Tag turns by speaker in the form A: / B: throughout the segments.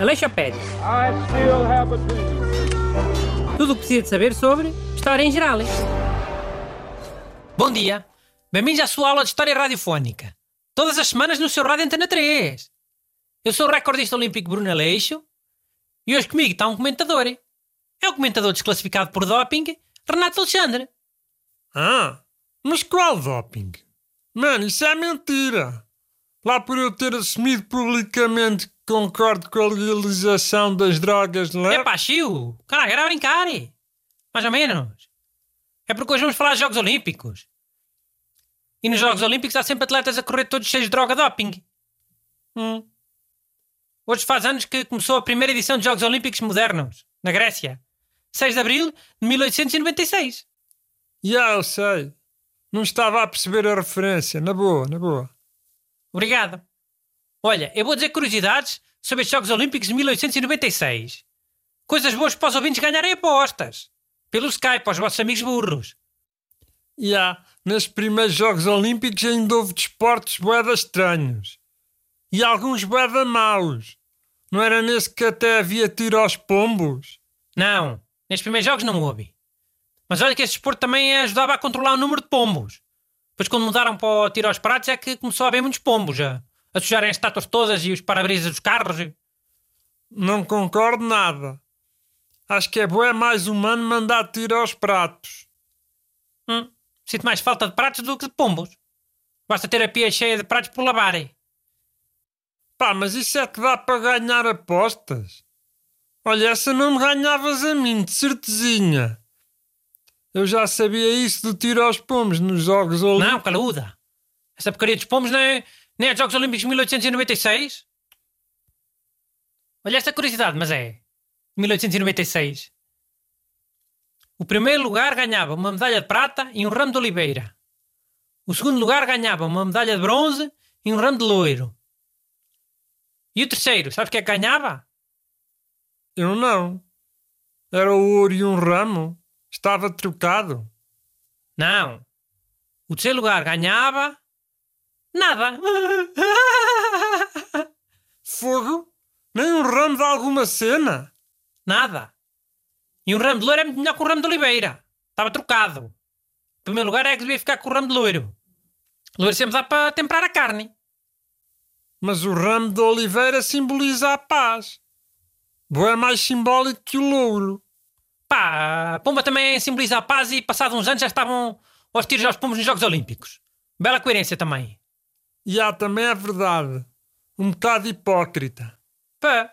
A: Aleixopédia. Tudo o que precisa de saber sobre História em geral.
B: Bom dia. Bem-vindos à sua aula de História Radiofónica. Todas as semanas no seu Rádio Antena 3. Eu sou o recordista olímpico Bruno Aleixo e hoje comigo está um comentador. É o comentador desclassificado por doping, Renato Alexandre.
C: Ah, mas qual doping? Mano, isso é mentira. Lá por eu ter assumido publicamente que concordo com a legalização das drogas, não é?
B: É pá, Chiu! Caralho, era brincar! Mais ou menos. É porque hoje vamos falar de Jogos Olímpicos. E nos Jogos Olímpicos há sempre atletas a correr todos cheios de droga doping. Hum. Hoje faz anos que começou a primeira edição de Jogos Olímpicos Modernos, na Grécia. 6 de Abril de 1896.
C: Já, yeah, eu sei. Não estava a perceber a referência. Na boa, na boa.
B: Obrigado. Olha, eu vou dizer curiosidades sobre os Jogos Olímpicos de 1896. Coisas boas para os ouvintes ganharem apostas. Pelo Skype, aos vossos amigos burros.
C: Já, yeah, nos primeiros Jogos Olímpicos ainda houve desportos boedas estranhos. E alguns boeda maus. Não era nesse que até havia tiro aos pombos?
B: Não, nestes primeiros jogos não houve. Mas olha que esse desporto também ajudava a controlar o número de pombos. Depois, quando mudaram para o tiro aos pratos, é que começou a haver muitos pombos a, a sujarem as estátuas todas e os para-brisas dos carros.
C: Não concordo nada. Acho que é bué mais humano mandar tiro aos pratos.
B: Hum, sinto mais falta de pratos do que de pombos. Basta ter a pia cheia de pratos por lavarem.
C: Pá, mas isso é que dá para ganhar apostas. Olha, essa não me ganhavas a mim, de certezinha. Eu já sabia isso do tiro aos pomos nos Jogos Olímpicos.
B: Não, caluda. Essa porcaria dos pomos não é, nem é Jogos Olímpicos de 1896? Olha esta curiosidade, mas é. 1896. O primeiro lugar ganhava uma medalha de prata e um ramo de oliveira. O segundo lugar ganhava uma medalha de bronze e um ramo de loiro. E o terceiro, sabes o que é que ganhava?
C: Eu não. Era o ouro e um ramo. Estava trocado.
B: Não. O terceiro lugar ganhava. Nada.
C: Fogo? Nem um ramo de alguma cena?
B: Nada. E um ramo de loiro é muito melhor que um ramo de oliveira. Estava trocado. Em primeiro lugar é que devia ficar com o ramo de loiro. Loiro sempre dá para temperar a carne.
C: Mas o ramo de oliveira simboliza a paz. É mais simbólico que o louro.
B: Pá, a pomba também simboliza a paz e passados uns anos já estavam aos tiros aos pombos nos Jogos Olímpicos. Bela coerência também.
C: E há também é verdade. Um bocado hipócrita.
B: Pá.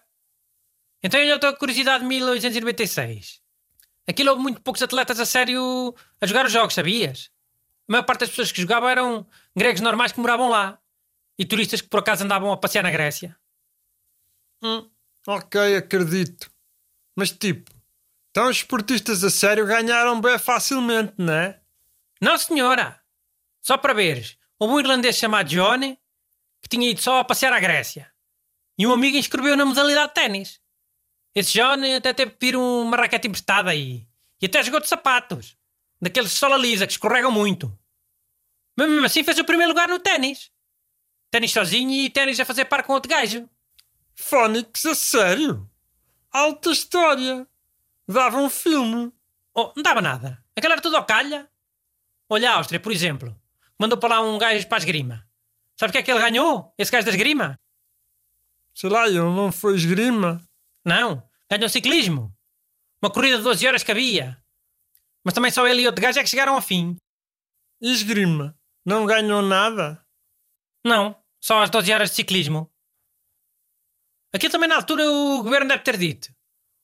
B: Então olha outra curiosidade de 1896. Aquilo houve muito poucos atletas a sério a jogar os jogos, sabias? A maior parte das pessoas que jogavam eram gregos normais que moravam lá. E turistas que por acaso andavam a passear na Grécia.
C: Hum, ok, acredito. Mas tipo, então os esportistas a sério ganharam bem facilmente, não é?
B: Não, senhora. Só para veres, houve um irlandês chamado Johnny que tinha ido só a passear à Grécia. E um amigo inscreveu na modalidade de ténis. Esse Johnny até teve que pedir uma raquete emprestada aí. E até jogou de sapatos. Daqueles de sola lisa que escorregam muito. Mas mesmo assim fez o primeiro lugar no ténis. Ténis sozinho e ténis a fazer par com outro gajo.
C: Fónix, a sério? Alta história. Dava um filme.
B: Oh, não dava nada. Aquela era tudo ao calha. Olha a Áustria, por exemplo. Mandou para lá um gajo para a esgrima. Sabe o que é que ele ganhou? Esse gajo da esgrima?
C: Sei lá, ele não foi esgrima.
B: Não, ganhou ciclismo. Uma corrida de 12 horas que havia. Mas também só ele e outro gajo é que chegaram ao fim.
C: E esgrima? Não ganhou nada?
B: Não, só as 12 horas de ciclismo. Aquilo também na altura o governo deve ter dito.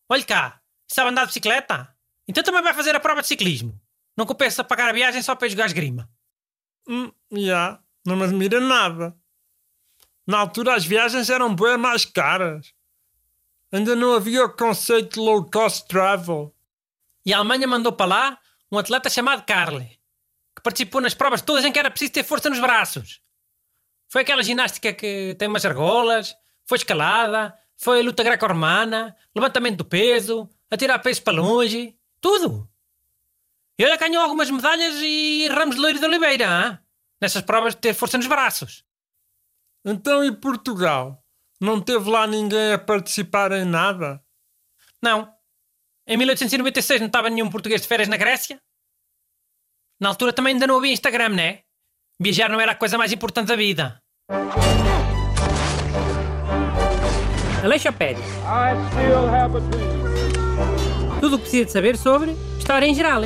B: Olhe cá, Sabe andar de bicicleta? Então também vai fazer a prova de ciclismo. Não compensa pagar a viagem só para jogar esgrima.
C: Hum, já. Yeah, não me admira nada. Na altura as viagens eram bem mais caras. Ainda não havia o conceito de low cost travel.
B: E a Alemanha mandou para lá um atleta chamado Carle, que participou nas provas todas em que era preciso ter força nos braços. Foi aquela ginástica que tem umas argolas, foi escalada, foi luta greco-romana, levantamento do peso, atirar peso para longe, tudo. Ele ganhou algumas medalhas e ramos de loiro de oliveira, hein? nessas provas de ter força nos braços.
C: Então e Portugal? Não teve lá ninguém a participar em nada?
B: Não. Em 1896 não estava nenhum português de férias na Grécia? Na altura também ainda não havia Instagram, né? Viajar não era a coisa mais importante da vida.
A: Aleixo Pérez. Tudo o que precisa de saber sobre História em Geral.